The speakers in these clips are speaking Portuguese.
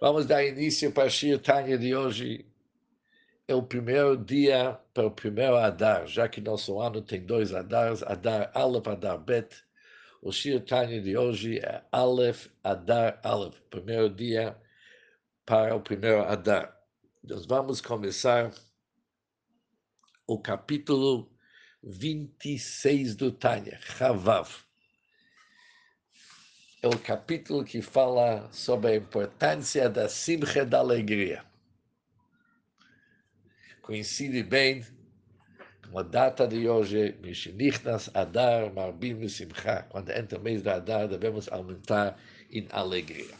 Vamos dar início para a Shir Tanya de hoje. É o primeiro dia para o primeiro Adar, já que nosso ano tem dois Adars, Adar Aleph, Adar Bet. O Shir Tanya de hoje é Aleph, Adar Aleph, primeiro dia para o primeiro Adar. Nós vamos começar o capítulo 26 do Tanya, Chavav é o capítulo que fala sobre a importância da simcha da alegria. Coincide bem com a data de hoje, Mishinichnas Adar Marbim Simcha. Quando entra o mês da Adar, devemos aumentar em alegria.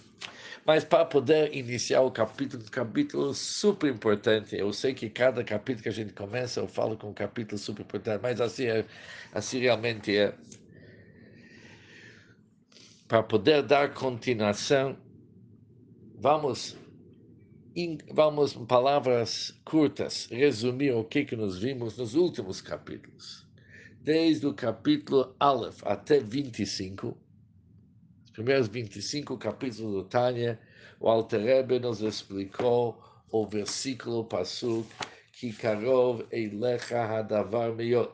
Mas para poder iniciar o capítulo, um capítulo super importante, eu sei que cada capítulo que a gente começa, eu falo com um capítulo super importante, mas assim, é, assim realmente é para poder dar continuação, vamos, em, vamos em palavras curtas, resumir o que, que nós vimos nos últimos capítulos. Desde o capítulo Aleph até 25, os primeiros 25 capítulos do Tânia, o Alter Rebbe nos explicou o versículo Pasuk, que Karov Eilecha Hadavar Meyot.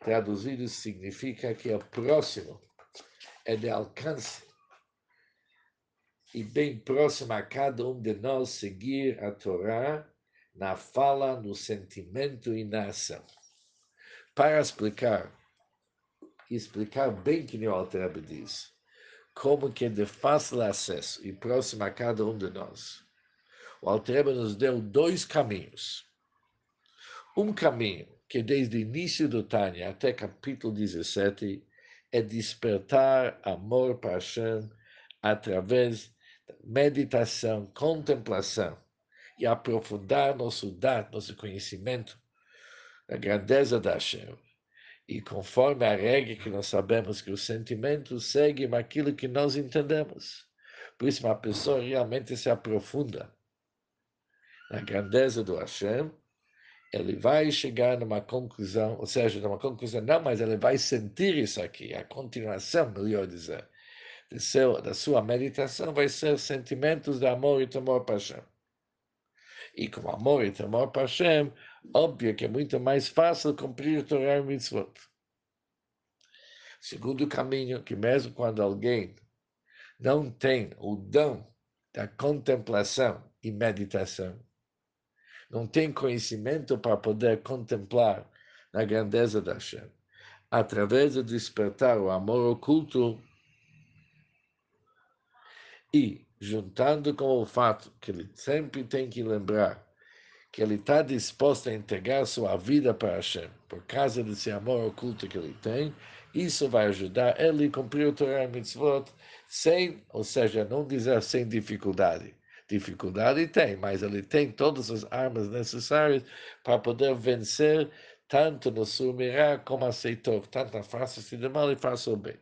Traduzido significa que é próximo é de alcance e bem próximo a cada um de nós seguir a Torá na fala, no sentimento e na ação. Para explicar, explicar bem que o Alter diz, como que é de fácil acesso e próximo a cada um de nós. O Alter nos deu dois caminhos. Um caminho que desde o início do Tânia até capítulo 17 é despertar amor para Hashem através da meditação, contemplação e aprofundar nosso dar, nosso conhecimento da grandeza da Hashem. E conforme a regra que nós sabemos que os sentimentos seguem aquilo que nós entendemos. Por isso, uma pessoa realmente se aprofunda na grandeza do Hashem, ele vai chegar numa conclusão, ou seja, numa conclusão, não, mas ele vai sentir isso aqui, a continuação, melhor dizer, seu, da sua meditação vai ser sentimentos de amor e temor para Hashem. E com amor e temor para Hashem, óbvio que é muito mais fácil cumprir o Torah e Mitzvot. Segundo caminho, que mesmo quando alguém não tem o dom da contemplação e meditação, não tem conhecimento para poder contemplar a grandeza da Hashem. Através de despertar o amor oculto e juntando com o fato que ele sempre tem que lembrar que ele está disposto a entregar sua vida para Hashem, por causa desse amor oculto que ele tem, isso vai ajudar ele a cumprir o Torah Mitzvot sem, ou seja, não dizer sem dificuldade, Dificuldade tem, mas ele tem todas as armas necessárias para poder vencer tanto no Sumirá como aceitou, tanto na face de mal e face o bem.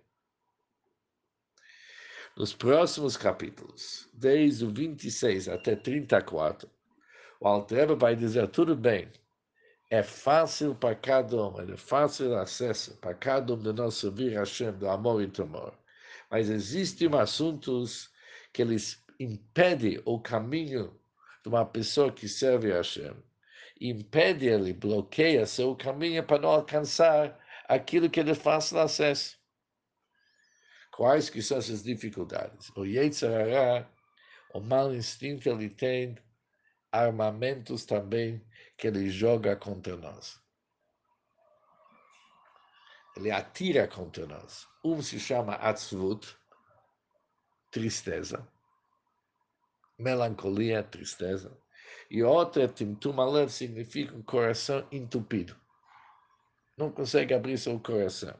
Nos próximos capítulos, desde o 26 até 34, o Altreba vai dizer tudo bem, é fácil para cada um, é fácil acesso para cada um de nós servir a Hashem do amor e temor. Mas existem assuntos que eles impede o caminho de uma pessoa que serve a Hashem. Impede ele, bloqueia seu caminho para não alcançar aquilo que ele faz acesso. Quais que são essas dificuldades? O Yetzirah, o mau instinto, ele tem armamentos também que ele joga contra nós. Ele atira contra nós. Um se chama Atzvut, tristeza melancolia, tristeza. E outra, Timtum Alev, significa um coração entupido. Não consegue abrir seu coração.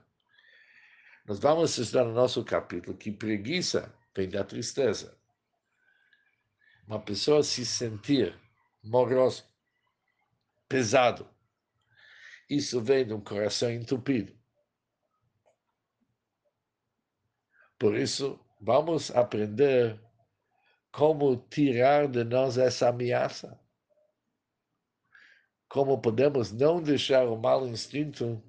Nós vamos estudar no nosso capítulo que preguiça vem da tristeza. Uma pessoa se sentir moroso, pesado, isso vem de um coração entupido. Por isso, vamos aprender como tirar de nós essa ameaça. Como podemos não deixar o mau instinto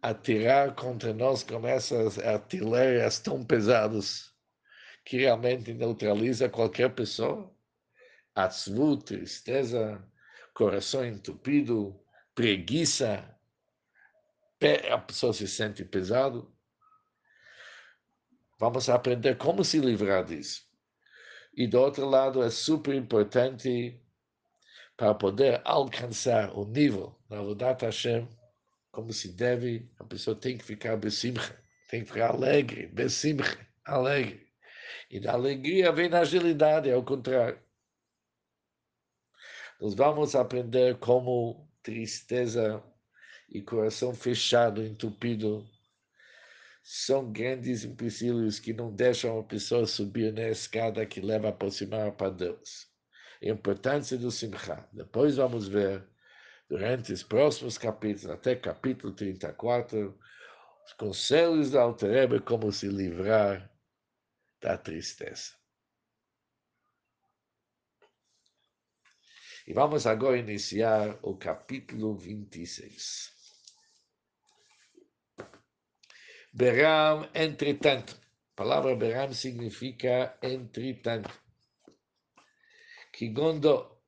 atirar contra nós com essas artilharias tão pesadas que realmente neutraliza qualquer pessoa. Atzvut, tristeza, coração entupido, preguiça, a pessoa se sente pesado. Vamos aprender como se livrar disso. E do outro lado, é super importante para poder alcançar o nível da Avodat Hashem, como se deve, a pessoa tem que ficar besimcha, tem que ficar alegre, besimcha, alegre. E da alegria vem a agilidade, ao contrário. Nós vamos aprender como tristeza e coração fechado, entupido, são grandes empecilhos que não deixam a pessoa subir na escada que leva a aproximar para Deus. A importância do Simcha. Depois vamos ver, durante os próximos capítulos, até capítulo 34, os conselhos da Altereba como se livrar da tristeza. E vamos agora iniciar o capítulo 26. Beram, entretanto. A palavra Beram significa entretanto. Kigondo.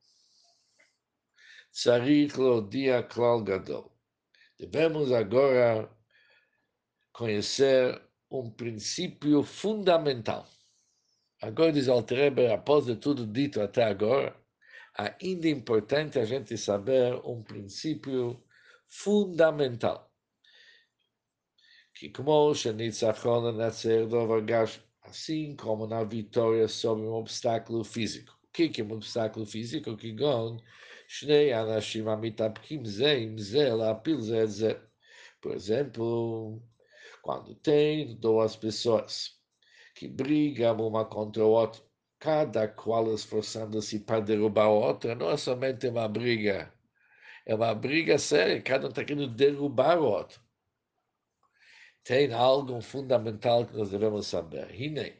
Tzarich lo dia klal gadol. Devemos agora conhecer um princípio fundamental. Agora diz Altereber, após de tudo dito até agora, ainda é importante a gente saber um princípio fundamental que como Shenitzachon nascer do assim como na vitória sobre um obstáculo físico. O que é um obstáculo físico? Que gon, Shnei Anashim Amitapkim Ze, Im Ze, Lapil Ze, Ze. Por exemplo, quando tem duas pessoas que brigam uma contra a outra, cada qual esforçando-se para derrubar a outra, não é somente uma briga, é uma briga séria, cada um está querendo derrubar o outro tem algo fundamental que nós devemos saber. Hine.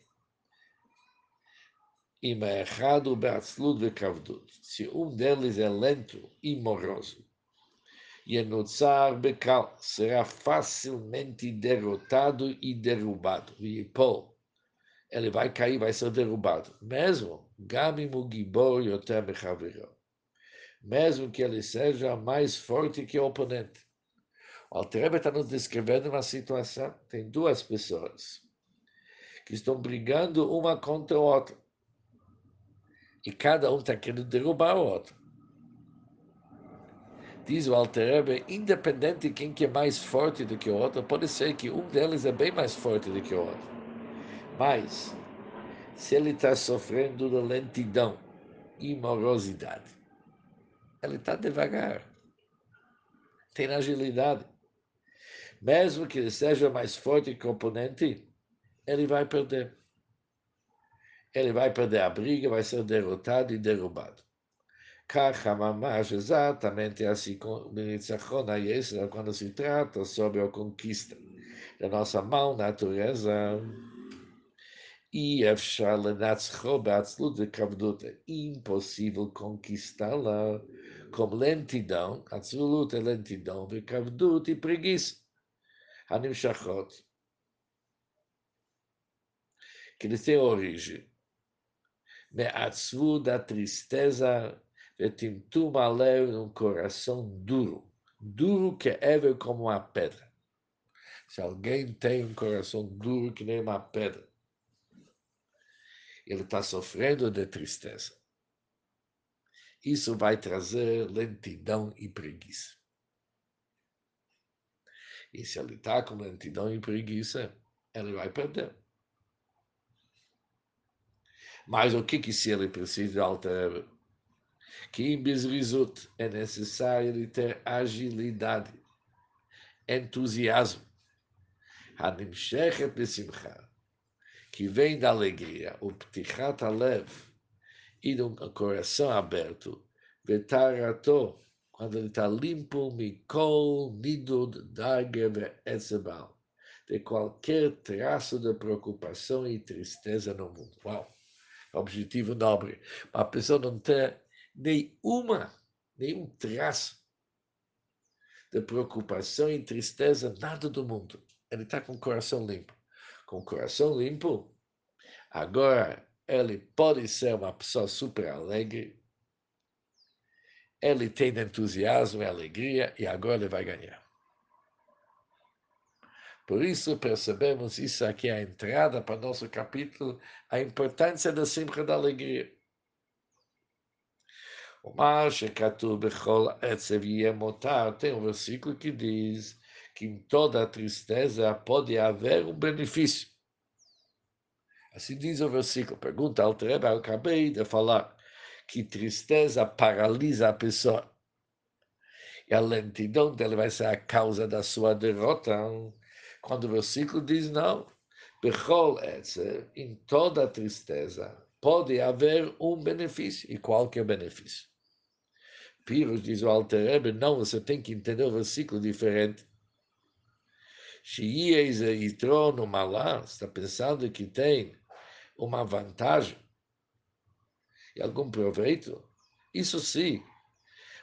Ima errado ve kavdut, Se um deles é lento e moroso, Yenutzar é Bekal será facilmente derrotado e derrubado. paul, Ele vai cair, vai ser derrubado. Mesmo Gami Mugibor Yotem Mesmo que ele seja mais forte que o oponente. O Altrebe está nos descrevendo uma situação. Tem duas pessoas que estão brigando uma contra a outra. E cada um está querendo derrubar o outro. Diz o Alterebe, independente de quem que é mais forte do que o outro, pode ser que um deles é bem mais forte do que o outro. Mas, se ele está sofrendo de lentidão e morosidade, ele está devagar, tem agilidade mesmo que ele seja mais forte oponente, ele vai perder. Ele vai perder a briga, vai ser derrotado e derrubado. Kachamamash, exatamente assim como quando se trata sobre a conquista da nossa mal natureza. E impossível conquistá-la com lentidão, atzlut é lentidão, e preguiça. Hanimshachot, que eles têm origem. Me'atzvu da tristeza, vetimtum alev, um coração duro, duro que é como uma pedra. Se alguém tem um coração duro que nem uma pedra, ele está sofrendo de tristeza. Isso vai trazer lentidão e preguiça. E se ele está com lentidão e preguiça, ele vai perder. Mas o que, que se ele precisa alterar? Que em Bisrizut é necessário ele ter agilidade, entusiasmo, que vem da alegria, o ptichat alev, e de um coração aberto, vetarato, quando ele está limpo, mikol, nidud, dager, etzebal, de qualquer traço de preocupação e tristeza no mundo. Uau! Objetivo nobre. A pessoa não tem nenhuma, nenhum traço de preocupação e tristeza, nada do mundo. Ele está com o coração limpo. Com o coração limpo, Agora, ele pode ser uma pessoa super alegre, ele tem entusiasmo e alegria, e agora ele vai ganhar. Por isso, percebemos isso aqui, a entrada para nosso capítulo, a importância da simcha da alegria. O Mashekatu Bechol Etzev Yemotar tem um versículo que diz que em toda tristeza pode haver um benefício. Assim diz o versículo. Pergunta ao Trebe, eu acabei de falar que tristeza paralisa a pessoa. E a lentidão dele vai ser a causa da sua derrota. Quando o versículo diz não, Bechol em toda tristeza pode haver um benefício. E qual que é benefício? Piros, diz o Alter Rebbe, não, você tem que entender o versículo diferente. Shieis e no malá, está pensando que tem uma vantagem e algum proveito? Isso sim.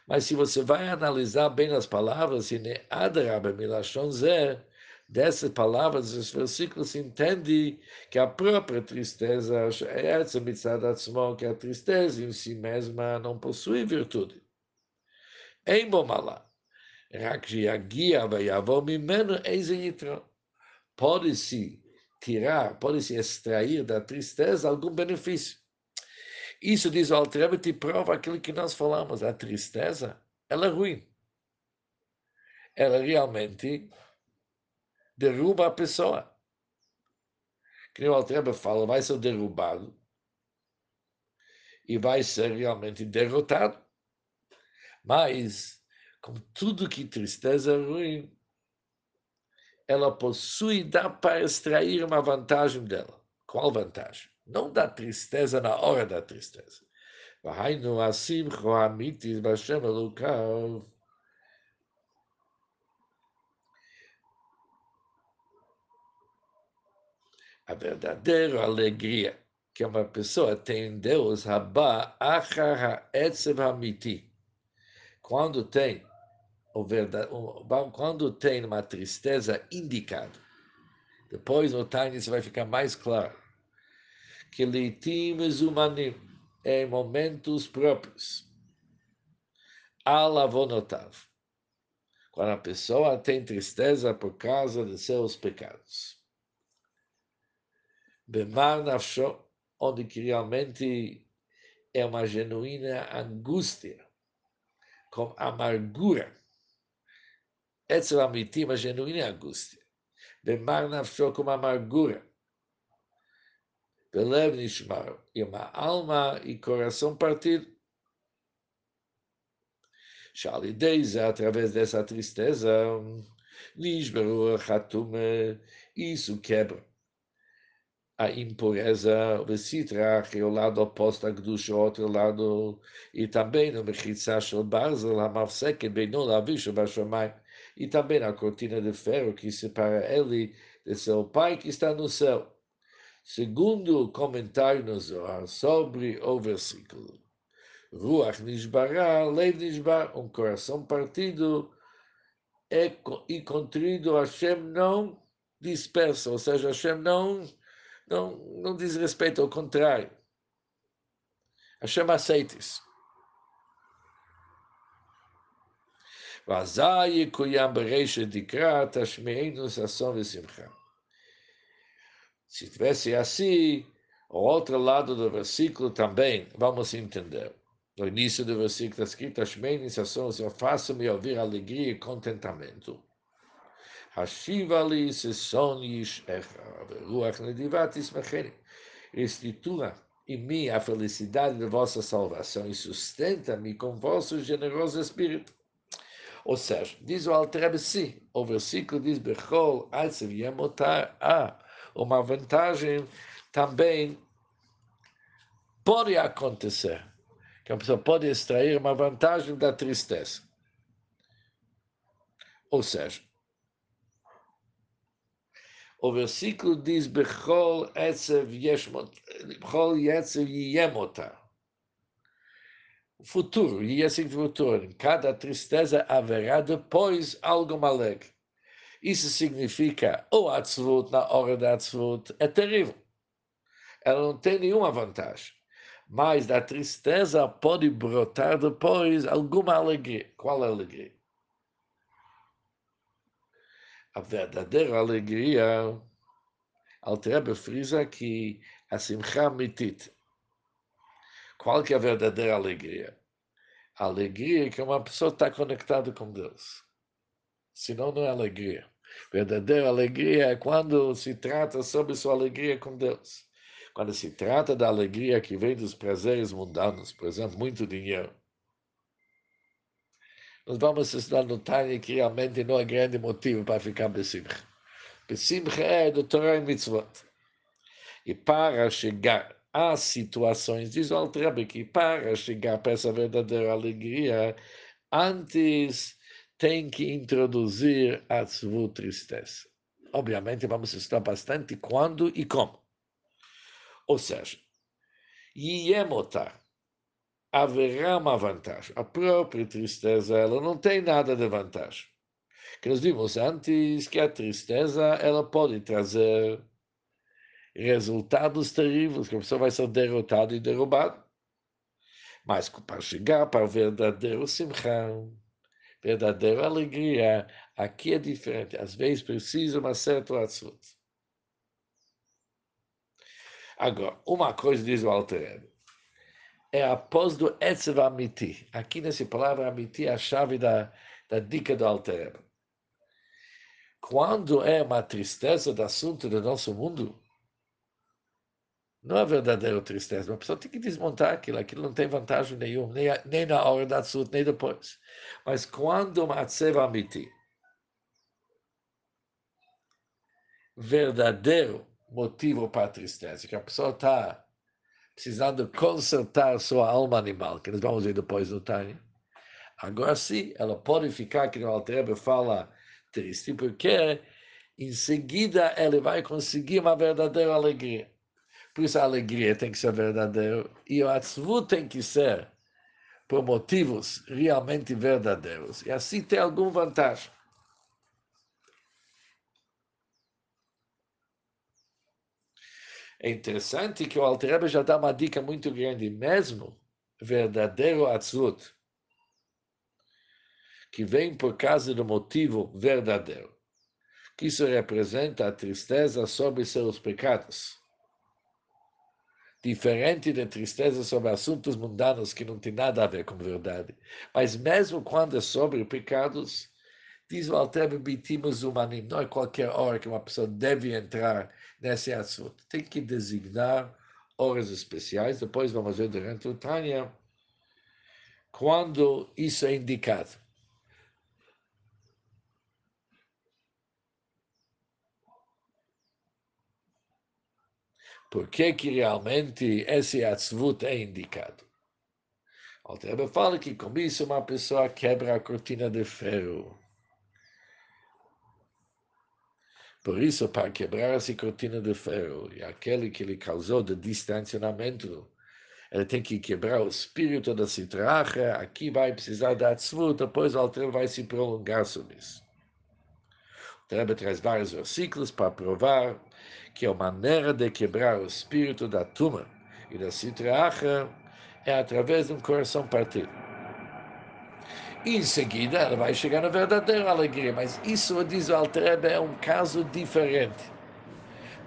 Mas se você vai analisar bem as palavras, e dessas palavras, dos versículos, entende que a própria tristeza é essa mitzadatzmo, que a tristeza em si mesma não possui virtude. Em Bomalá, pode-se tirar, pode-se extrair da tristeza algum benefício. Isso, diz o Altrebe, te prova aquilo que nós falamos. A tristeza, ela é ruim. Ela realmente derruba a pessoa. Que o Altrebe fala, vai ser derrubado e vai ser realmente derrotado. Mas, como tudo que tristeza é ruim, ela possui, dá para extrair uma vantagem dela. Qual vantagem? Não da tristeza na hora da tristeza. assim, A verdadeira alegria que uma pessoa tem em Deus, Rabá, Achar Ha'etzev Hamiti. Quando tem o verdade, quando tem uma tristeza indicada, depois no isso vai ficar mais claro, que leitim humanim em momentos próprios, alavonotav, quando a pessoa tem tristeza por causa de seus pecados. Bemar nafsho, onde realmente é uma genuína angústia, com amargura. Etzel amitim, a genuína angústia. Bemar nafsho com amargura. Belev nishmar. E uma alma e coração partido. Shalideiza, através dessa tristeza, Nishberu Hatume, isso quebra a impureza, o Sitrach, o lado oposto a Gdusha, o outro lado, e também no Mechitzah Shel Barzel, a Mavseket, Beinu Lavish, Bashamayim, e também a cortina de ferro que separa ele de seu pai que está no céu. Segundo o comentário no Zohar sobre o versículo, Ruach Nishbará, Lev Nishbar, um coração partido é, e contrido, Hashem não dispersa, ou seja, Hashem não não, não diz respeito, ao contrário. Hashem aceita isso. ואזי יקוים ברישא דקרא, תשמענו ששון ושמחה. Se tivesse assim, o outro lado do versículo também, vamos entender. No início do versículo está escrito: Ashmeni sassos, eu faço-me ouvir alegria e contentamento. Hashivali sessonish echa, ruach nedivatis mecheni. Institua em mim a felicidade de vossa salvação e sustenta-me com vosso generoso espírito. Ou seja, diz o Altrebe, sim, o versículo diz, Bechol, Atsev, Yemotar, Ah, uma vantagem também pode acontecer, que a pessoa pode extrair uma vantagem da tristeza. Ou seja, o versículo diz Bechol Etzev Yemota. Futuro, e assim futuro, em cada tristeza haverá depois algo alegre. Isso significa o atzvut na hora da atzvut é terrível. ela não tem nenhuma vantagem. Mas da tristeza pode brotar depois alguma alegria. Qual alegria? A verdadeira alegria, Altrebe frisa que a simcha mitit. Qual que é a verdadeira alegria? A alegria é que uma pessoa está conectada com Deus. Senão não é alegria. Verdadeira alegria é quando se trata sobre sua alegria com Deus. Quando se trata da alegria que vem dos prazeres mundanos, por exemplo, muito dinheiro. Nós vamos estudar no Tânia que realmente não é grande motivo para ficar besimcha. Besimcha é do Torah e Mitzvot. E para chegar às situações, diz o Altrebe que para chegar para essa verdadeira alegria, antes tem que introduzir a sua tristeza. Obviamente, vamos estudar bastante quando e como. Ou seja, Iemotar haverá uma vantagem. A própria tristeza, ela não tem nada de vantagem. Que nós vimos antes que a tristeza, ela pode trazer resultados terríveis, que a pessoa vai ser derrotada e derrubada. Mas para chegar para o verdadeiro simchão, verdadeira alegria, aqui é diferente. Às vezes precisa uma certa atzut. Agora, uma coisa diz o Alter é após do Etzev Amiti. Aqui nessa palavra Amiti é a chave da, da dica do Alter Quando é uma tristeza do assunto do nosso mundo, não é verdadeira tristeza. Uma pessoa tem que desmontar aquilo, aquilo não tem vantagem nenhuma, nem, nem na hora da sua, nem depois. Mas quando uma tseva amiti, verdadeiro motivo para a tristeza, que a pessoa está precisando consertar sua alma animal, que nós vamos ver depois no Tânia. Agora sim, ela pode ficar, que o Altrebe fala, triste, porque em seguida ela vai conseguir uma verdadeira alegria. Por isso a alegria tem que ser verdadeira e o atzvut tem que ser por motivos realmente verdadeiros. E assim tem alguma vantagem. É interessante que o Alter já dá uma dica muito grande, mesmo verdadeiro atzvut, que vem por causa do motivo verdadeiro, que isso representa a tristeza sobre seus pecados diferente de tristeza sobre assuntos mundanos que não tem nada a ver com verdade. Mas mesmo quando é sobre pecados, diz o Alter Bitimos Humanim, não é qualquer hora que uma pessoa deve entrar nesse assunto. Tem que designar horas especiais, depois vamos ver durante o Tânia, quando isso é indicado. Por que, que realmente esse atzvut é indicado? Altrebe fala que com isso uma pessoa quebra a cortina de ferro. Por isso, para quebrar essa cortina de ferro e aquele que lhe causou de distanciamento, ele tem que quebrar o espírito da citracha, aqui vai precisar da atzvut, depois o Altrebe vai se prolongar sobre isso. O Rebbe traz vários versículos para provar que a maneira de quebrar o espírito da tuma e da citracha é através de um coração partido. Em seguida ela vai chegar na verdadeira alegria, mas isso, diz o Altrebe, é um caso diferente.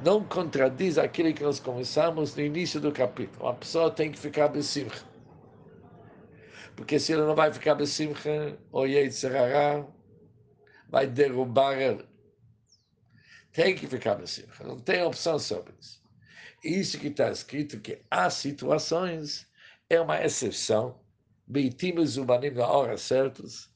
Não contradiz aquilo que nós começamos no início do capítulo. Uma pessoa tem que ficar besimcha. Porque se ele não vai ficar besimcha, o Yetzirará vai derrubar ele. Tem que ficar besimcha, não tem opção sobre isso. Isso que está escrito que há situações, é uma exceção, beitimos humanim na hora certas,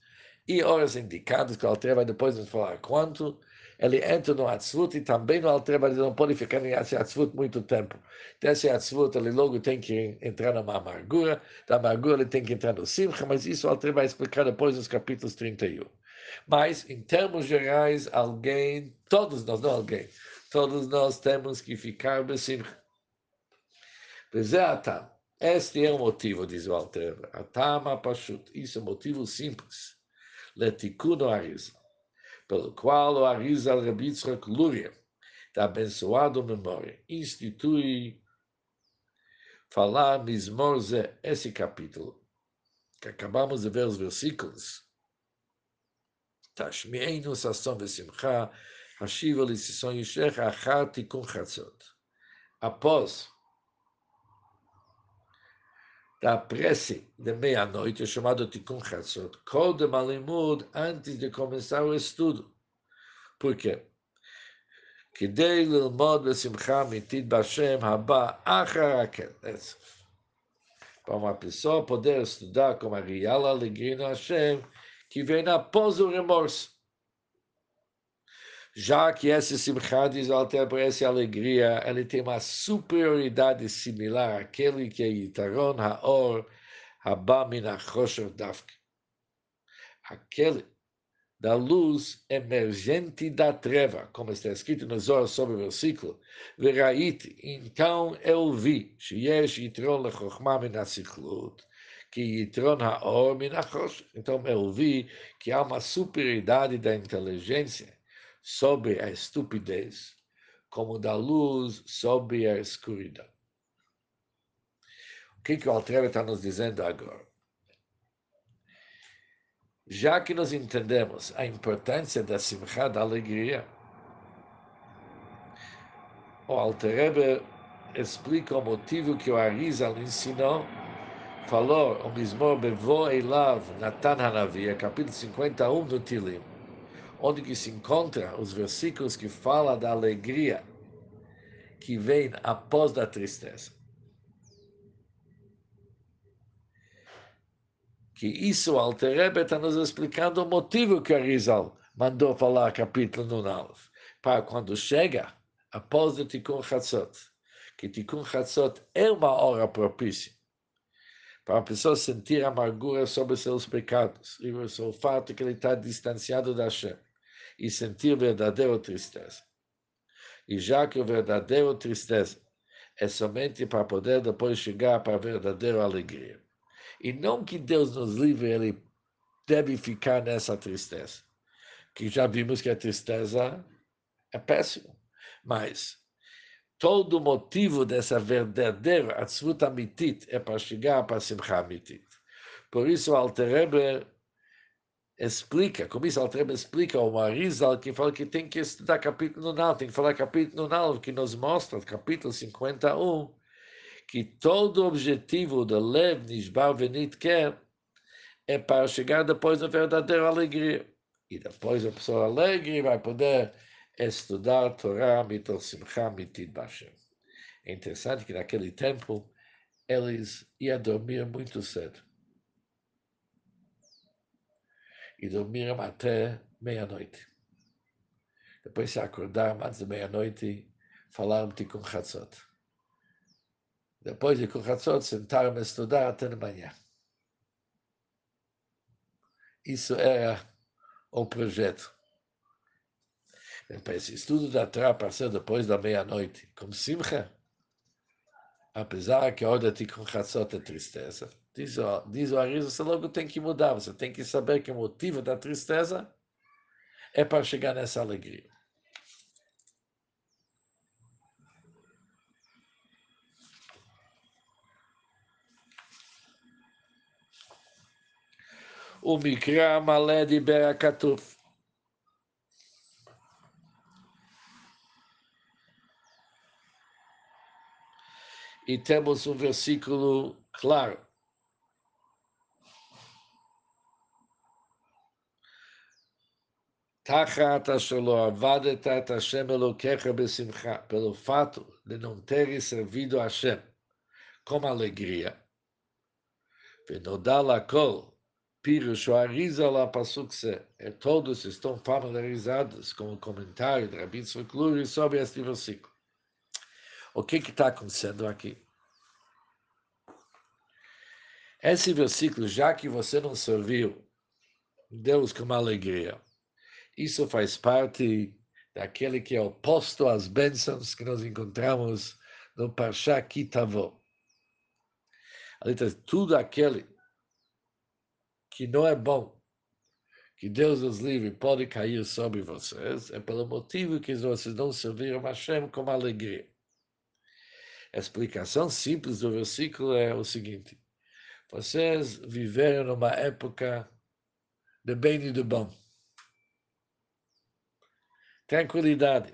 e horas indicadas, que o Alter vai depois nos falar quanto, ele entra no Atzvut e também no Alter ele não pode ficar em Atzvut muito tempo. Então, esse Atzvut, ele logo tem que entrar numa amargura, da amargura ele tem que entrar no Simcha, mas isso o Alter vai explicar depois nos capítulos 31. Mas, em termos gerais, alguém, todos nós, não alguém, todos nós temos que ficar besimcha. Este é o motivo, diz o Alter. Atama Pashut. Isso é motivo simples. Letikuno Arisa. Pelo qual o Arisa Rabitzrak Luria, da abençoado memória, institui falar Mismor Zé, esse capítulo, que acabamos de ver os versículos. Tashmi'enu sasson v'simcha, hashiva l'sisson yishecha achar tikun chatzot. Após da prece de meia-noite, chamado Tikkun Chatzot, Kodem Alimud, antes de começar o estudo. Por quê? כדי ללמוד בשמחה אמיתית בהשם הבא אחר הכסף. Para uma pessoa poder estudar com a real alegria no Hashem, que vem após o remorso. Já que esse simcha diz essa alegria, ele tem uma superioridade similar àquele que é Yitaron Haor Haba Min HaChosher Dafke. Aquele da luz emergente da treva, como está escrito no Zohar sobre o versículo, Verait, então eu vi, Sheyesh Yitron Lechochma Min HaSichlut, que Yitron HaOr Min HaChosh. Então eu vi que há uma superioridade da inteligência sobre a estupidez, como da luz sobre a escuridão. O que, que o Altreve está nos dizendo agora? Já que nós entendemos a importância da simcha, da alegria, o Alterebe explica o motivo que o Arizal ensinou, falou o Mismor Bevo Elav Natan Hanavi, capítulo 51 do Tilim, onde que se encontra os versículos que falam da alegria que vem após da tristeza. que isso o Alter Rebbe está nos explicando o motivo que a Rizal mandou falar capítulo no Nalf, para quando chega após o Tikkun Chatzot, que Tikkun Chatzot é uma hora propícia para a pessoa sentir amargura sobre seus pecados e o fato que ele está distanciado da Hashem e sentir verdadeira tristeza. E já que o verdadeiro tristeza é somente para poder depois chegar para a verdadeira alegria. E não que Deus nos livre, ele deve ficar nessa tristeza. Que já vimos que a tristeza é péssima. Mas todo o motivo dessa verdadeira Atzvut Amitit é para chegar para Simcha Amitit. Por isso, o Alter explica, como isso o Alter explica ao Marizal, que fala que tem que estudar capítulo 9, tem que falar capítulo 9, que nos mostra, capítulo 51, que todo o objetivo do Lev Nishbar Venit quer é para chegar depois na verdadeira alegria. E depois a pessoa alegre vai poder estudar Torah mitor simcha mitit bashem. É interessante que naquele tempo eles iam dormir muito cedo. E dormiram até meia-noite. Depois se acordaram antes de meia-noite, falaram com Chatzot. Depois de Kuchatzot, sentaram a estudar até de manhã. Isso era o projeto. Esse estudo da Torá ser depois da meia-noite, com Simcha, apesar que a hora de Kuchatzot é tristeza. Diz, ó, diz o Arisa, você logo tem que mudar, você tem que saber que o motivo da tristeza é para chegar nessa alegria. O Mikra Malé de Berakatuf. E temos um versículo claro. pelo fato de não ter servido a Hashem com alegria. E é todos estão familiarizados com o comentário de Rabbi Tzvukhluri sobre este versículo. O que está acontecendo aqui? Esse versículo, já que você não serviu Deus com alegria, isso faz parte daquele que é oposto às bênçãos que nós encontramos no Parshá Kitavó. Ali está tudo aquele que não é bom, que Deus os livre, pode cair sobre vocês, é pelo motivo que vocês não serviram Hashem com alegria. A explicação simples do versículo é o seguinte: vocês viveram numa época de bem e de bom. Tranquilidade.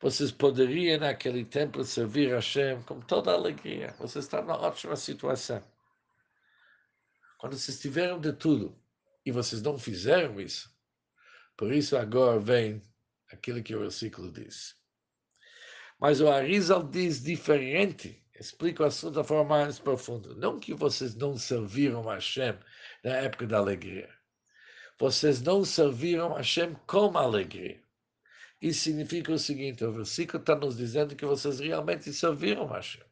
Vocês poderiam, naquele tempo, servir a Hashem com toda alegria. Vocês estão numa ótima situação. Quando vocês tiveram de tudo e vocês não fizeram isso, por isso agora vem aquilo que o versículo diz. Mas o Arizal diz diferente, explica o assunto da forma mais profunda. Não que vocês não serviram a Hashem na época da alegria. Vocês não serviram a Hashem com alegria. Isso significa o seguinte: o versículo está nos dizendo que vocês realmente serviram a Hashem.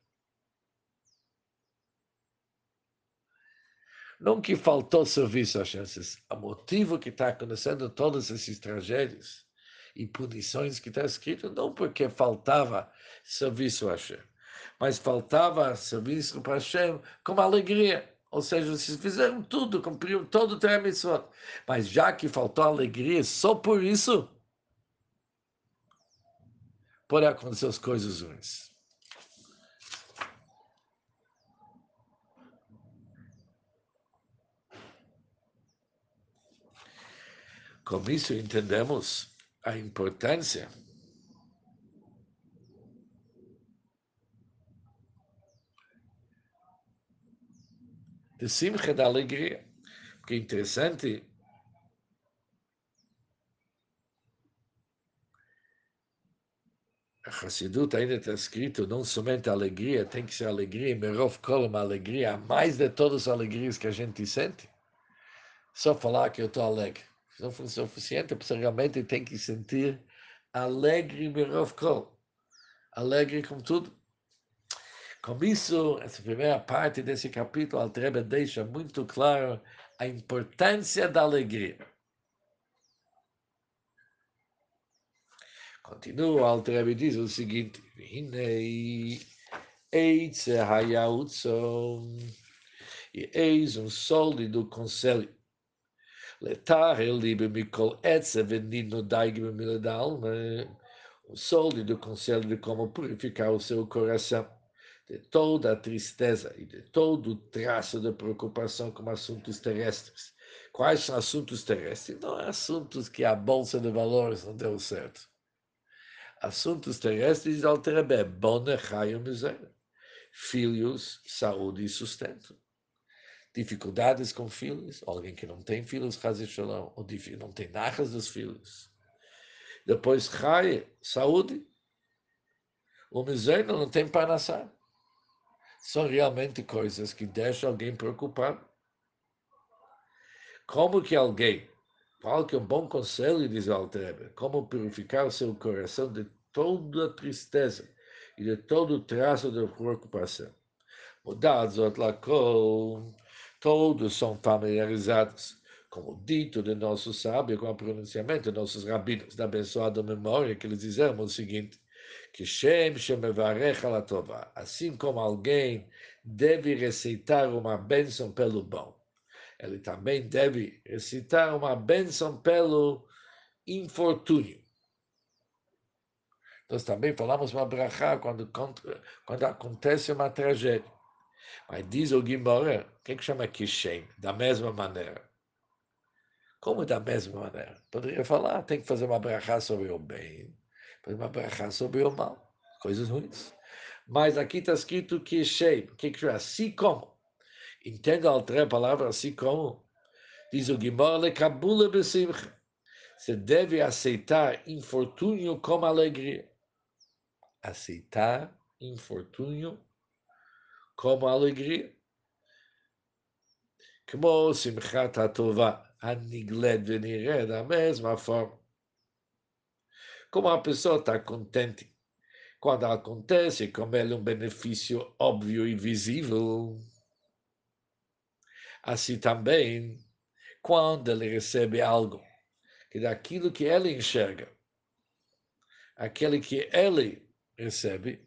Não que faltou serviço a Hashem, o motivo que está acontecendo todas essas tragédias e punições que está escrito, não porque faltava serviço a Hashem, mas faltava serviço para Hashem com alegria. Ou seja, vocês fizeram tudo, cumpriram todo o Mitzvot. Mas já que faltou alegria, só por isso, pode acontecer as coisas ruins. Com isso entendemos a importância de simcha da alegria. Porque é interessante a Hassidut ainda está escrito, não somente alegria, tem que ser alegria, Merov Kol, uma alegria, a mais de todas as alegrias que a gente sente. Só falar que eu estou alegre. Não foi suficiente, pessoa realmente tem que sentir alegre Merov Kol. Alegre com tudo. Com isso, essa primeira parte desse capítulo, Altrebe deixa muito claro a importância da alegria. Continua, Altrebe diz o seguinte: Eitze hayautzon, e eis um sólido conselho. Letar libe mikol etze venino daigme miledalma, um sólido conselho de como purificar o seu coração de toda a tristeza e de todo o traço de preocupação com assuntos terrestres. Quais assuntos terrestres? Não assuntos que a bolsa de valores não deu certo. Assuntos terrestres alterebe, bona, raio, miséria. Filhos, saúde e sustento. Dificuldades com filhos, alguém que não tem filhos, shalom, ou não tem narras dos filhos. Depois, raio, saúde. O miséria não tem para nascer são realmente coisas que deixam alguém preocupado. Como que alguém, qual que é um bom conselho, diz Altrebe, como purificar seu coração de toda tristeza e de todo traço de preocupação. Mudados com todos são familiarizados, como dito de nosso sábio, com o pronunciamento de nossos rabinos da abençoada memória, que eles diziam o seguinte, que Shem Shemevarech Alatová, assim como alguém deve receitar uma bênção pelo bom, ele também deve recitar uma bênção pelo infortúnio. Nós também falamos uma brachá quando, quando acontece uma tragédia. Mas diz o Guimora, o que, que chama Kishem? Da mesma maneira. Como da mesma maneira? Poderia falar, tem que fazer uma brachá sobre o bem, uma brachá sobre o mal, coisas ruins. Mas aqui está escrito que Shem, que é assim como. Entenda a palavra assim como. Diz o Gimor, le besimcha. Você deve aceitar infortúnio como alegria. Aceitar infortúnio como alegria. Como simchat atova, anigled venire, da mesma forma. Como a pessoa está contente quando acontece com ele um benefício óbvio e visível. Assim também, quando ele recebe algo que daquilo que ele enxerga, aquele que ele recebe,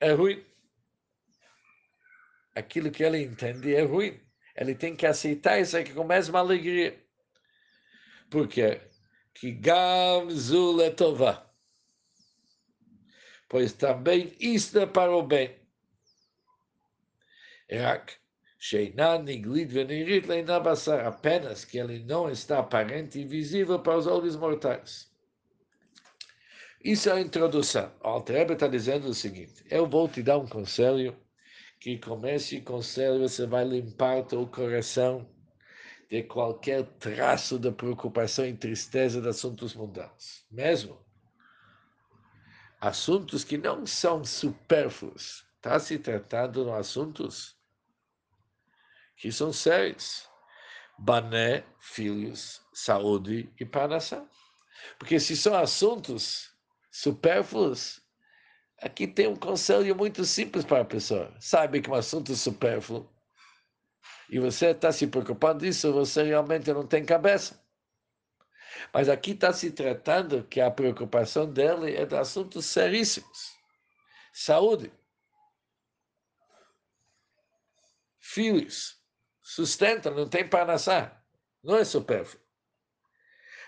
é ruim. Aquilo que ele entende é ruim. Ele tem que aceitar isso aqui com a mesma alegria. Por quê? Que Gam Zuletova. pois também isto é para o bem. Rak, apenas que ele não está aparente e visível para os olhos mortais. Isso é a introdução. O Altrebe está dizendo o seguinte: eu vou te dar um conselho, que com esse conselho você vai limpar teu coração de qualquer traço de preocupação e tristeza de assuntos mundanos. Mesmo assuntos que não são supérfluos. Está se tratando de assuntos que são sérios. Bané, filhos, saúde e panação. Porque se são assuntos supérfluos, aqui tem um conselho muito simples para a pessoa. Sabe que um assunto supérfluo e você está se preocupando disso, você realmente não tem cabeça. Mas aqui está se tratando que a preocupação dele é de assuntos seríssimos. Saúde. Filhos. Sustenta, não tem para nascer. Não é supérfluo.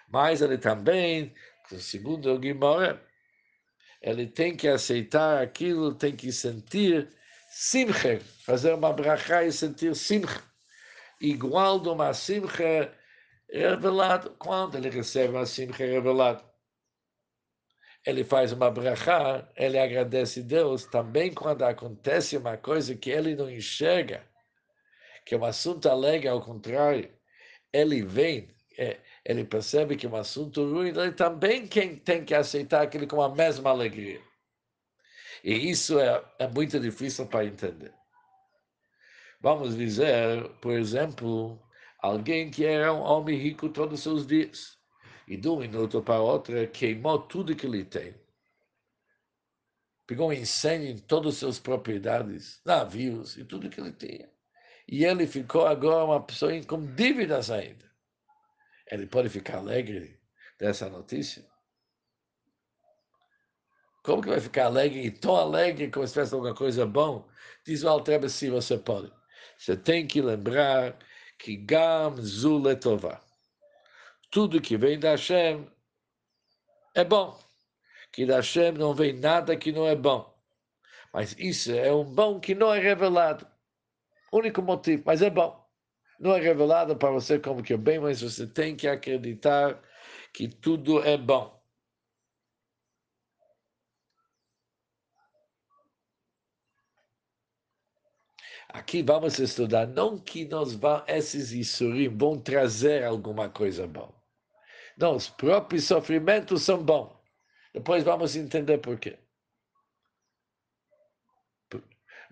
Mas ele também, segundo o Guimara, ele tem que aceitar aquilo, tem que sentir simcha, fazer uma brachá e sentir simcha, igual de uma simcha revelada, quando ele recebe uma simcha revelada. Ele faz uma brachá, ele agradece a Deus também quando acontece uma coisa que ele não enxerga, que é um assunto alegre, ao contrário, ele vem, é, ele percebe que é um assunto ruim, ele também tem que aceitar aquilo com a mesma alegria. E isso é, é muito difícil para entender. Vamos dizer, por exemplo, alguém que era um homem rico todos os seus dias e de um minuto para outro queimou tudo que ele tem. Pegou um incêndio em todas as suas propriedades, navios e tudo que ele tinha. E ele ficou agora uma pessoa com dívidas ainda. Ele pode ficar alegre dessa notícia? Como que vai ficar alegre, tão alegre como se fosse alguma coisa bom? Diz o Altrebe, sim, você pode. Você tem que lembrar que Gam Zuletova. Tudo que vem da Hashem é bom. Que da Hashem não vem nada que não é bom. Mas isso é um bom que não é revelado. Único motivo, mas é bom não é revelado para você como que é bem, mas você tem que acreditar que tudo é bom. Aqui vamos estudar não que nós vamos, esses Isurim vão trazer alguma coisa boa. Não, os próprios sofrimentos são bons. Depois vamos entender por quê.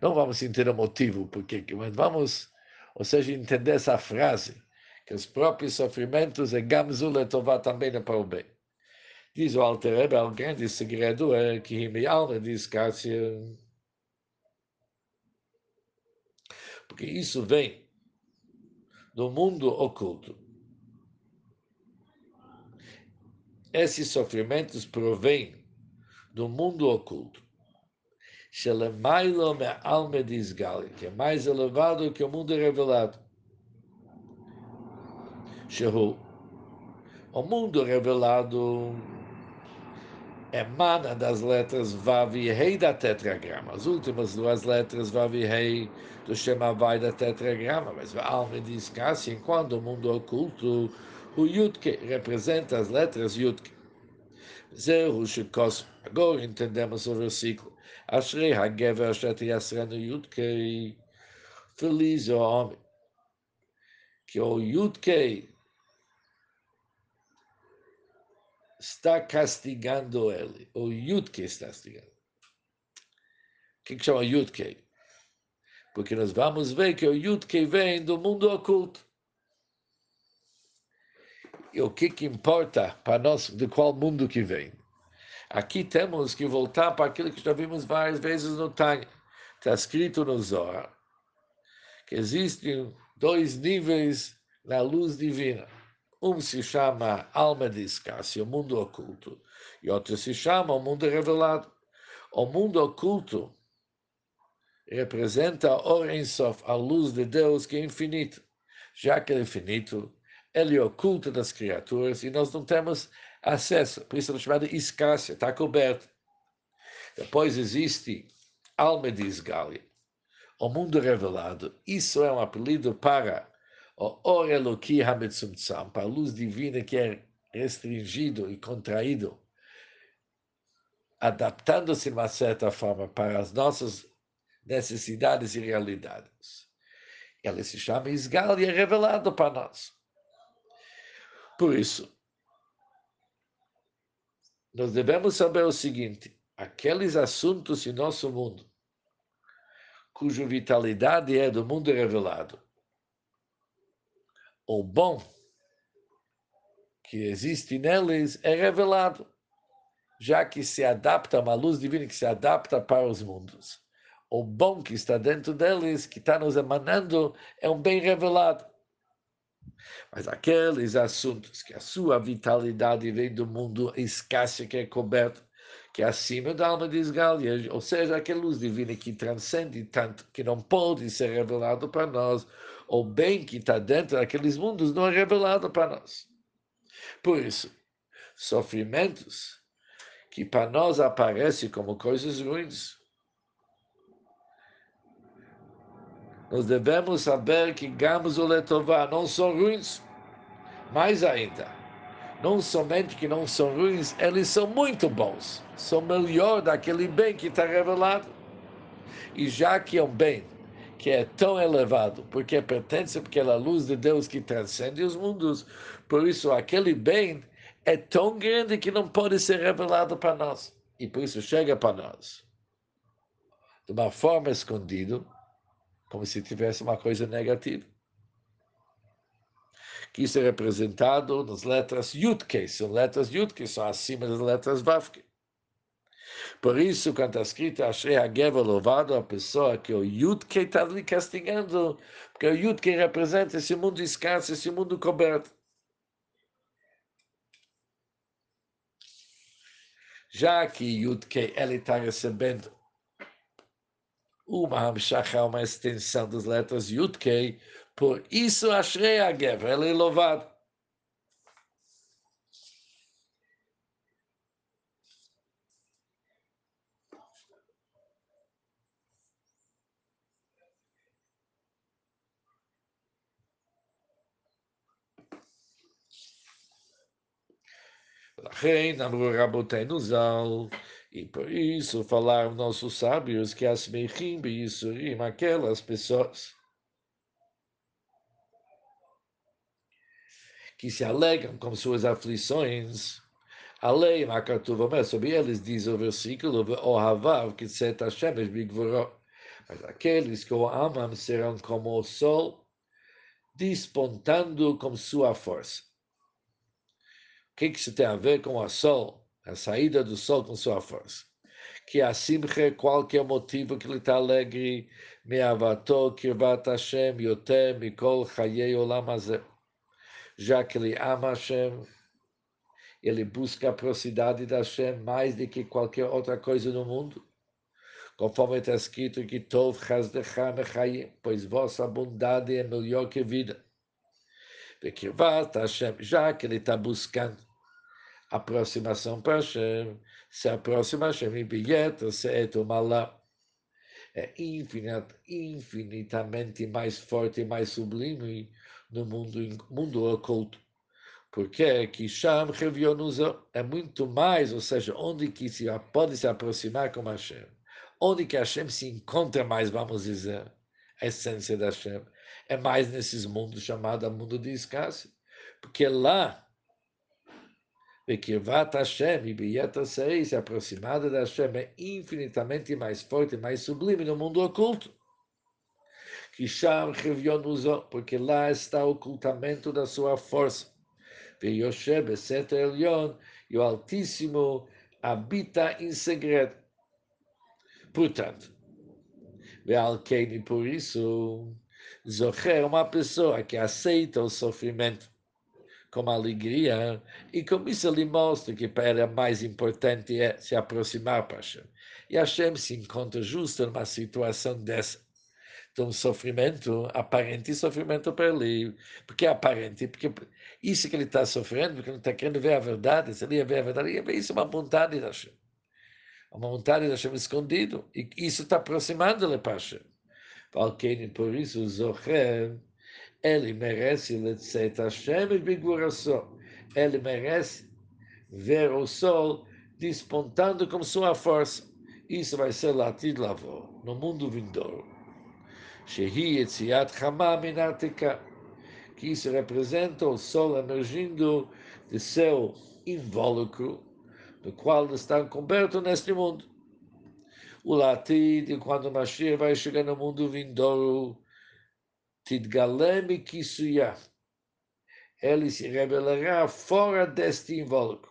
Não vamos entender o motivo por quê, mas vamos ou seja, entender essa frase, que os próprios sofrimentos é Gamzul Letová também é para o bem. Diz o Alter Rebbe, o grande segredo é que minha alma diz Cássia, porque isso vem do mundo oculto. Esses sofrimentos provêm do mundo oculto. Shelemailo me alme disgali, que é mais elevado que o mundo revelado. Shehu, o mundo revelado emana das letras Vav e Rei da tetragrama. As últimas duas letras Vav e Rei do Shema Vai da tetragrama. Mas a alma diz que assim, quando o mundo oculto, o Yudke representa as letras Yudke. Zero Shekos. Agora entendemos o versículo. Ashrei Hagever Asher Yasrenu Yudkei. Feliz o homem que o Yudkei está castigando ele. O Yudkei está castigando. O que, que chama Yudkei? Porque nós vamos ver que o Yudkei vem do mundo oculto. E o que, que importa para nós de qual mundo que vem? Aqui temos que voltar para aquilo que já vimos várias vezes no Tânia. Está escrito no Zohar que existem dois níveis na luz divina. Um se chama alma de escácia, o mundo oculto, e outro se chama o mundo revelado. O mundo oculto representa a Sof, a luz de Deus que é infinito. Já que é infinito, ele oculta das criaturas e nós não temos acesso, por isso é chamado escácia, está coberto. Depois existe alma de Isgalia, o mundo revelado. Isso é um apelido para o Or Eloki Hametzumtzam, para a luz divina que é restringido e contraído, adaptando-se de uma certa forma para as nossas necessidades e realidades. Ele se chama Isgal e é revelado para nós. Por isso, nós devemos saber o seguinte: aqueles assuntos em nosso mundo, cuja vitalidade é do mundo revelado, o bom que existe neles é revelado, já que se adapta a uma luz divina que se adapta para os mundos. O bom que está dentro deles, que está nos emanando, é um bem revelado. Mas aqueles assuntos que a sua vitalidade vem do mundo escasso que é coberto, que é acima da alma de ou seja, aquela luz divina que transcende tanto que não pode ser revelado para nós, o bem que está dentro daqueles mundos não é revelado para nós. Por isso, sofrimentos que para nós aparecem como coisas ruins, nós devemos saber que Gamos o Letová não são ruins. Mais ainda, não somente que não são ruins, eles são muito bons. São melhor daquele bem que está revelado. E já que é um bem que é tão elevado, porque pertence àquela luz de Deus que transcende os mundos, por isso aquele bem é tão grande que não pode ser revelado para nós. E por isso chega para nós de uma forma escondida, como se tivesse uma coisa negativa. Que isso é representado nas letras Yudke, são letras Yudke, são acima das letras Vavke. Por isso, quando está escrito Ashrei Hageva louvado a pessoa que o Yudke está ali castigando, porque o Yudke representa esse mundo escasso, esse mundo coberto. Já que Yudke ele está recebendo uma Hamshacha, uma extensão das letras Yudkei, por isso Ashrei Agev, ele é louvado. Rein E por isso falaram nossos sábios que as Meichim Beisurim, aquelas pessoas que se alegram com suas aflições, a lei Makatuvam é sobre eles, diz o versículo, Ohavav, que seta Shemesh Bigvoró. Mas aqueles que o amam serão como o sol, despontando com sua força. O que, que isso tem a ver com o sol? a saída do sol com sua força. Que a simcha, qualquer motivo que ele está alegre, me avatou, kirvat Hashem, yotem, mikol, chayei olam. Já que ele ama Hashem, ele busca a proximidade da Hashem mais do que qualquer outra coisa no mundo. Conforme está escrito que Tov chazdecha mechayim, pois vossa bondade é melhor que vida. Bekirvat Hashem, já que ele está buscando aproximação para Hashem, se aproxima Hashem e bilheta, se é tomá É infinit, infinitamente mais forte e mais sublime no mundo, mundo oculto. Porque que Sham é muito mais, ou seja, onde que se pode se aproximar com Hashem. Onde que Hashem se encontra mais, vamos dizer, a essência da Hashem. É mais nesses mundos chamados mundo de escassez. Porque lá Bekirvat Hashem Biyata Sei, se aproximada da Hashem, é infinitamente mais forte, mais sublime no mundo oculto. Que Sham usou, porque lá está o ocultamento da sua força. Veyoshe Beset Elion, e o Altíssimo habita em segredo. Portanto, Vealkeini, por isso, Zocher, uma pessoa que aceita o sofrimento com alegria, e com isso ele mostra que para ele mais importante é se aproximar para Hashem. E Hashem se encontra justo numa situação dessa, de um sofrimento aparente sofrimento para ele. Porque é aparente, porque isso que ele está sofrendo, porque ele está querendo ver a verdade, se ele ia ver a verdade, ia ver isso é uma vontade de Hashem. uma vontade de Hashem escondido, e isso está aproximando-lhe para Hashem. Alquene, por isso, Zohem, ele merece Letzet tá Hashem e Biguração. Ele merece ver o sol despontando com sua força. Isso vai ser latido lá no mundo vindouro. Shehi Etziat Hamam Inatika, que isso representa o sol emergindo de seu invólucro, do qual está coberto neste mundo. O latido, quando o Mashiach vai chegar no mundo vindouro, Tidgalem Kisuya. Ele se revelará fora deste invólucro.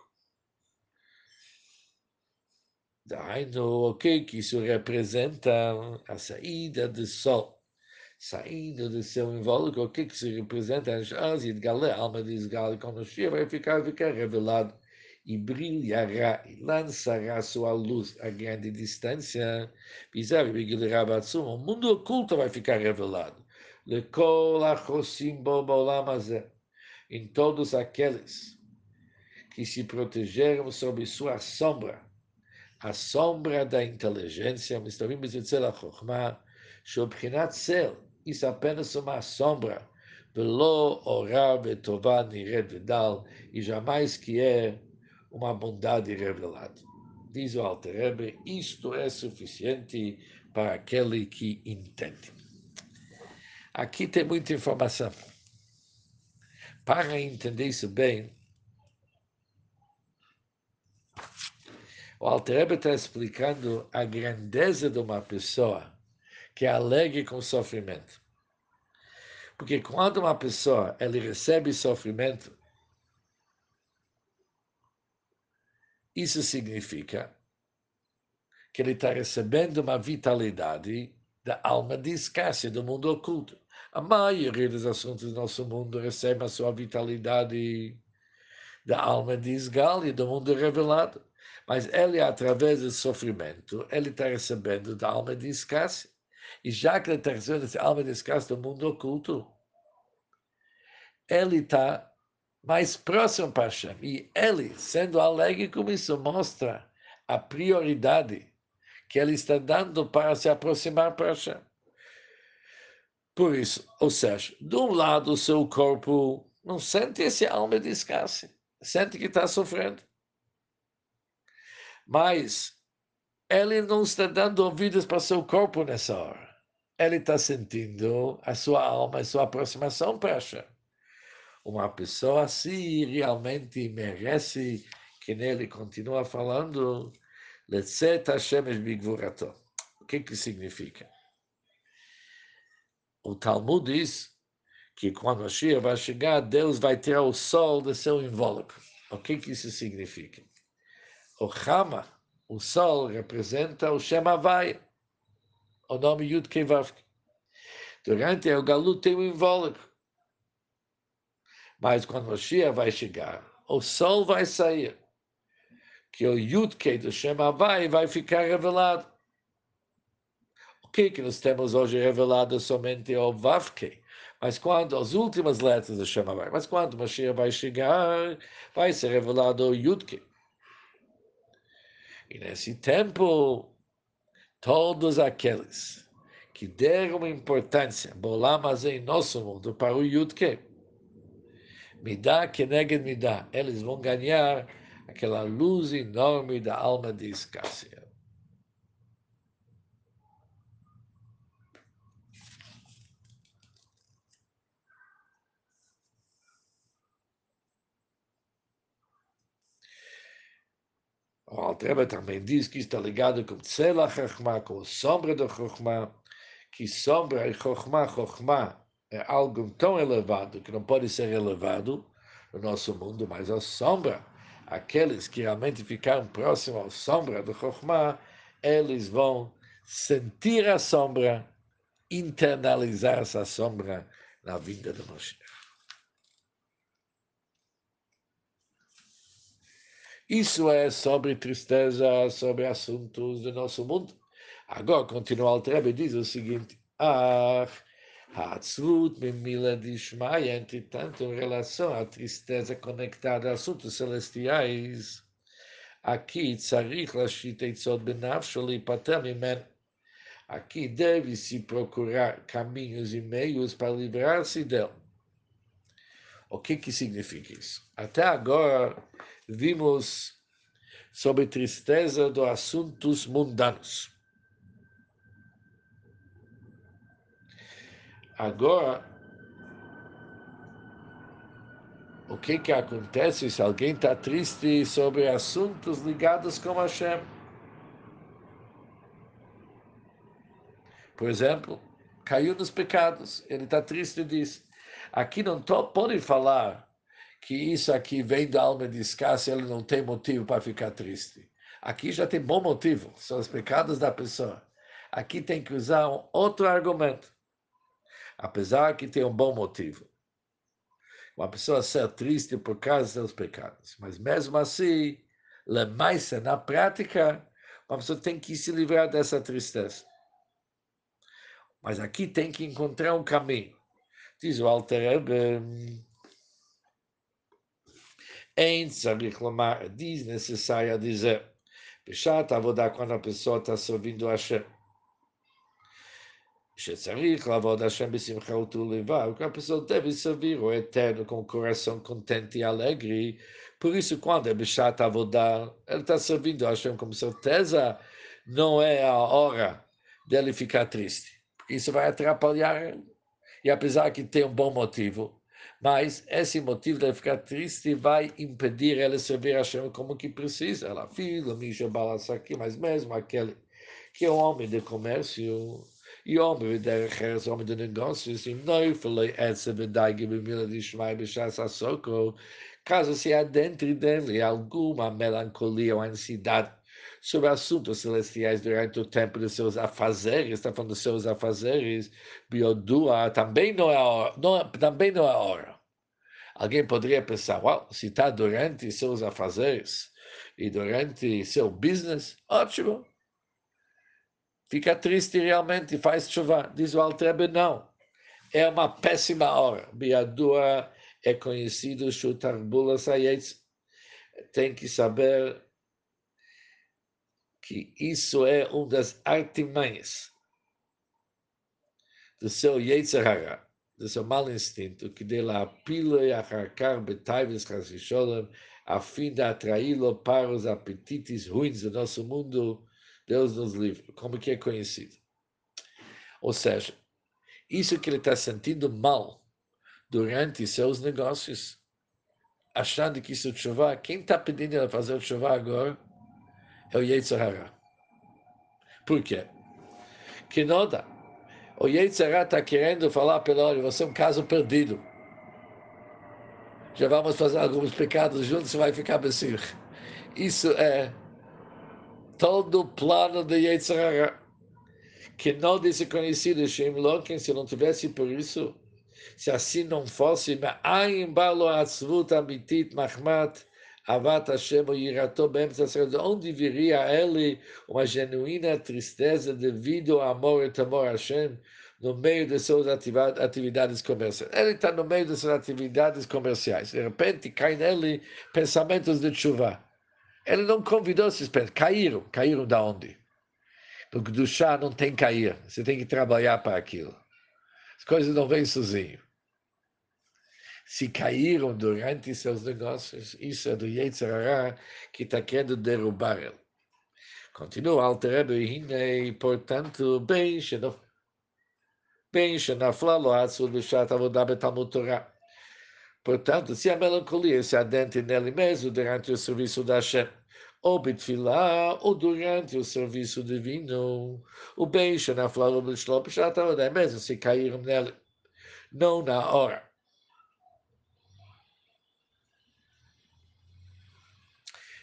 Daí-no, o que isso representa? A saída do sol. Saindo do seu invólucro, o que isso representa? As Yidgalé, a alma de Isgal, quando o Shia vai ficar, ficar revelado e brilhará e lançará sua luz a grande distância. O mundo oculto vai ficar revelado. Em todos aqueles que se protegeram sob sua sombra, a sombra da inteligência, isso apenas uma sombra, e jamais que é uma bondade revelada. Diz o Alter isto é suficiente para aquele que entende. Aqui tem muita informação. Para entender isso bem, o Alter está explicando a grandeza de uma pessoa que é alegre com sofrimento. Porque quando uma pessoa ele recebe sofrimento, isso significa que ele está recebendo uma vitalidade da alma de escácia do mundo oculto. A maioria dos assuntos do nosso mundo recebe a sua vitalidade da alma de Isgal e do mundo revelado. Mas ele, através do sofrimento, ele está recebendo da alma de escácia. E já que ele está recebendo essa alma de escácia do mundo oculto, ele está mais próximo para Hashem. E ele, sendo alegre com isso, mostra a prioridade que ele está dando para se aproximar para Hashem. Por isso, ou seja, de um lado o seu corpo não sente esse alma de escasse, sente que está sofrendo. Mas ele não está dando ouvidos para seu corpo nessa hora. Ele está sentindo a sua alma, a sua aproximação para Hashem. Uma pessoa assim realmente merece que nele continua falando. O que que significa? o Talmud diz que quando Mashiach vai chegar, Deus vai tirar o sol do seu invólucro. O que, que isso significa? O Chama, o sol, representa o Shem Havai, o nome Yud Kevavk. Durante o Galut tem um invólucro. Mas quando Mashiach vai chegar, o sol vai sair. Que o Yud do Shem Havai vai ficar revelado que, que nós temos hoje revelado somente o Vavke. Mas quando as últimas letras do Shema vai, mas quando Mashiach vai chegar, vai ser revelado o Yudke. E nesse tempo, todos aqueles que deram importância, Bolam em nosso mundo, para o Yudke, me dá que me dá, eles vão ganhar aquela luz enorme da alma de escássia. O Altreba também diz que está ligado com Tzela Chachma, com sombra da Chachma, que sombra e Chachma, Chachma é algo tão elevado que não pode ser elevado no nosso mundo, mas a sombra, aqueles que realmente ficaram próximos à sombra do Chachma, eles vão sentir a sombra, internalizar essa sombra na vinda do Moshe. Isso é sobre tristeza, sobre assuntos do nosso mundo. Agora, continua o Trebe diz o seguinte: Ah, a Atzlut Mimila Dishmaya, entretanto, em relação à tristeza conectada a assuntos celestiais, aqui Tzarich Lashita Itzod Benafsholi Patamimen. Aqui deve-se procurar caminhos e meios para livrar-se dele. O que, que significa isso? Até agora vimos sobre tristeza dos assuntos mundanos. Agora, o que, que acontece se alguém está triste sobre assuntos ligados com Hashem? Por exemplo, caiu nos pecados, ele está triste disso. Aqui não tô, pode falar que isso aqui vem da alma de escassa, ele não tem motivo para ficar triste. Aqui já tem bom motivo, são os pecados da pessoa. Aqui tem que usar um outro argumento, apesar que tem um bom motivo uma pessoa ser triste por causa dos pecados. Mas mesmo assim, mais na prática, uma pessoa tem que se livrar dessa tristeza. Mas aqui tem que encontrar um caminho. Diz o Alter Rebbe, diz necessário dizer, Bechat Avodá, quando a pessoa está servindo a Hashem, שצריך לעבוד השם בשמחה ולבב, que a pessoa deve servir o Eterno com o coração contente e alegre. Por isso, quando é Bishat Avodá, ele está servindo a Hashem com certeza, não é a hora dele ficar triste. Porque isso vai atrapalhar ele. E apesar que tem um bom motivo, mas esse motivo de ficar triste vai impedir ele servir a Hashem como que precisa. Ela, filho, Misha Balança aqui, mas mesmo aquele que é um homem de comércio, e homem derech eres, homem de negócios, e não falei essa verdade, bemila de Shmai Bechas Asoko, caso se adentre dentro dele alguma melancolia ou ansiedade sobre assuntos celestiais durante o tempo dos seus afazeres, está falando dos seus afazeres, biodua, também não é a hora. Não, é, também não é a hora. Alguém poderia pensar, uau, se está durante seus afazeres e durante seu business, ótimo, fica triste realmente faz chuva. Diz o Altrebe, não. É uma péssima hora. Biadua é conhecido, Shutarbula Sayetz. Tem que saber que isso é uma das artimanhas do seu Yetzirah, do seu mau instinto, que dele apila e acharkar betaives chasisholam, a fim de atraí-lo para os apetites ruins do nosso mundo, Deus nos livre, como que é conhecido. Ou seja, isso que ele está sentindo mal durante seus negócios, achando que isso é chuva, quem está pedindo ele fazer chuva agora é o Yetzirah. Por quê? Que nada. O Yetzirah está querendo falar pelo olho, você é um caso perdido. Já vamos fazer alguns pecados juntos, você vai ficar assim. Isso é todo o plano de Yetzirah, que não disse conhecido Shem Loken, se não tivesse por isso, se assim não fosse, onde viria a ele uma genuína tristeza devido ao amor e temor a Hashem, no meio de suas atividades comerciais. Ele está no meio de suas atividades comerciais. De repente, cai nele pensamentos de chuva. Ele não convidou esses pés, caíram. Caíram da onde? Do chá não tem cair. Você tem que trabalhar para aquilo. As coisas não vêm sozinho. Se caíram durante seus negócios, isso é do Yetzirah que está querendo derrubar ele. Continua alterando e portanto, bem, bem, Shenafla lo atzul b'shat avodah betalmud Torah. Portanto, se a melancolia se adentre nele mesmo durante o serviço da Hashem, ou bitfilá, ou durante o serviço divino, o beijo na flor do já estava mesmo se caíram nele, não na hora.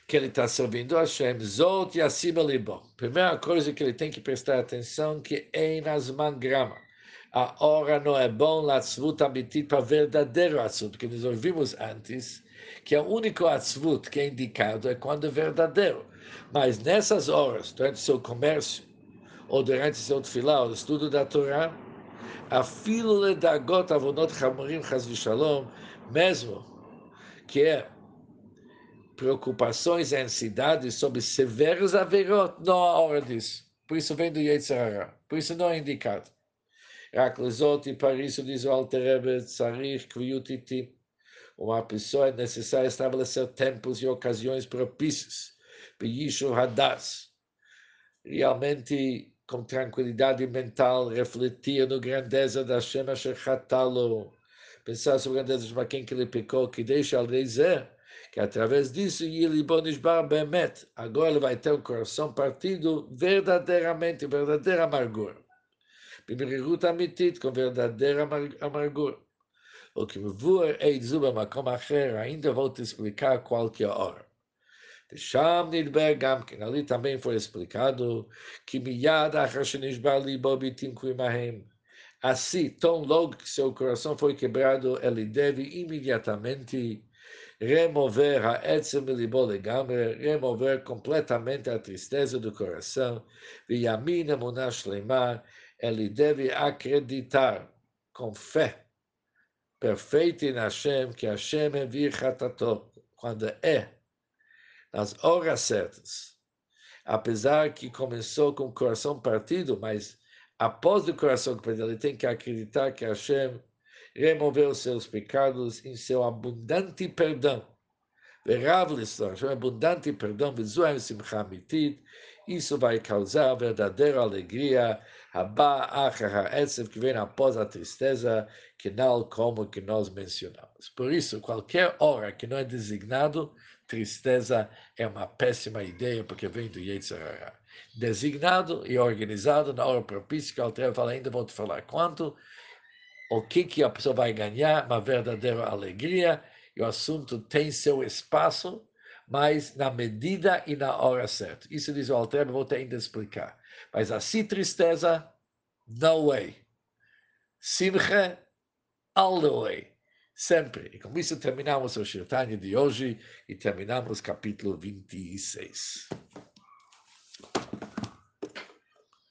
que ele está servindo a Hashem, Zot e acima libom. Primeira coisa que ele tem que prestar atenção que é nas mangrama a hora não é bom latzvut abitit para verdadeiro atzvut, porque nós ouvimos antes que o único atzvut que é indicado é quando é verdadeiro. Mas nessas horas, durante seu comércio, ou durante seu tefilá, ou estudo da Torá, a fila da gota avonot chamorim chas mesmo que é preocupações e ansiedades sobre severos averot, não há hora disso. Por isso vem do Yetzirah. Por isso não é indicado. רק לזאת e para isso diz o Alter Rebbe, צריך קביעות איטית. Uma pessoa é necessário estabelecer tempos e ocasiões propícios. Beyishu Hadas. Realmente, com tranquilidade mental, refletir no grandeza da Shema Shechatalo. Pensar sobre a grandeza de quem que ele pecou, que deixa dizer que através disso Yilibonishbar Bemet, agora ele vai ter um coração partido verdadeiramente, verdadeira amargura. במרירות אמיתית, com verdadeira amargura. O que מבואר עד זו במקום אחר, ainda vou te explicar qualquer hora. ושם נדבר גם כן, ali também foi explicado, que מיד אחר שנשבר ליבו בתמכורים ההם, assim, tão logo que seu coração foi quebrado, ele deve imediatamente remover a etzem libo legamre, remover completamente a tristeza do coração, e a mina munash lemar, ele deve acreditar com fé perfeita em Hashem, que Hashem é vir hatato, quando é nas horas certas. Apesar que começou com o coração partido, mas após o coração partido, ele tem que acreditar que Hashem removeu seus pecados em seu abundante perdão. Verav Hashem abundante perdão, Vizuem Simcha Mitit, isso vai causar verdadeira alegria. Que vem após a tristeza, que não como que nós mencionamos. Por isso, qualquer hora que não é designado, tristeza é uma péssima ideia, porque vem do Yetzirah. Designado e organizado na hora propícia, que o Alter fala, ainda vou te falar quanto, o que, que a pessoa vai ganhar, uma verdadeira alegria, e o assunto tem seu espaço, mas na medida e na hora certa. Isso diz o Alter, vou ainda explicar. Mas assim tristeza, no way. Simcha, all the way. Sempre. E com isso terminamos o Shirtanya de hoje e terminamos capítulo 26.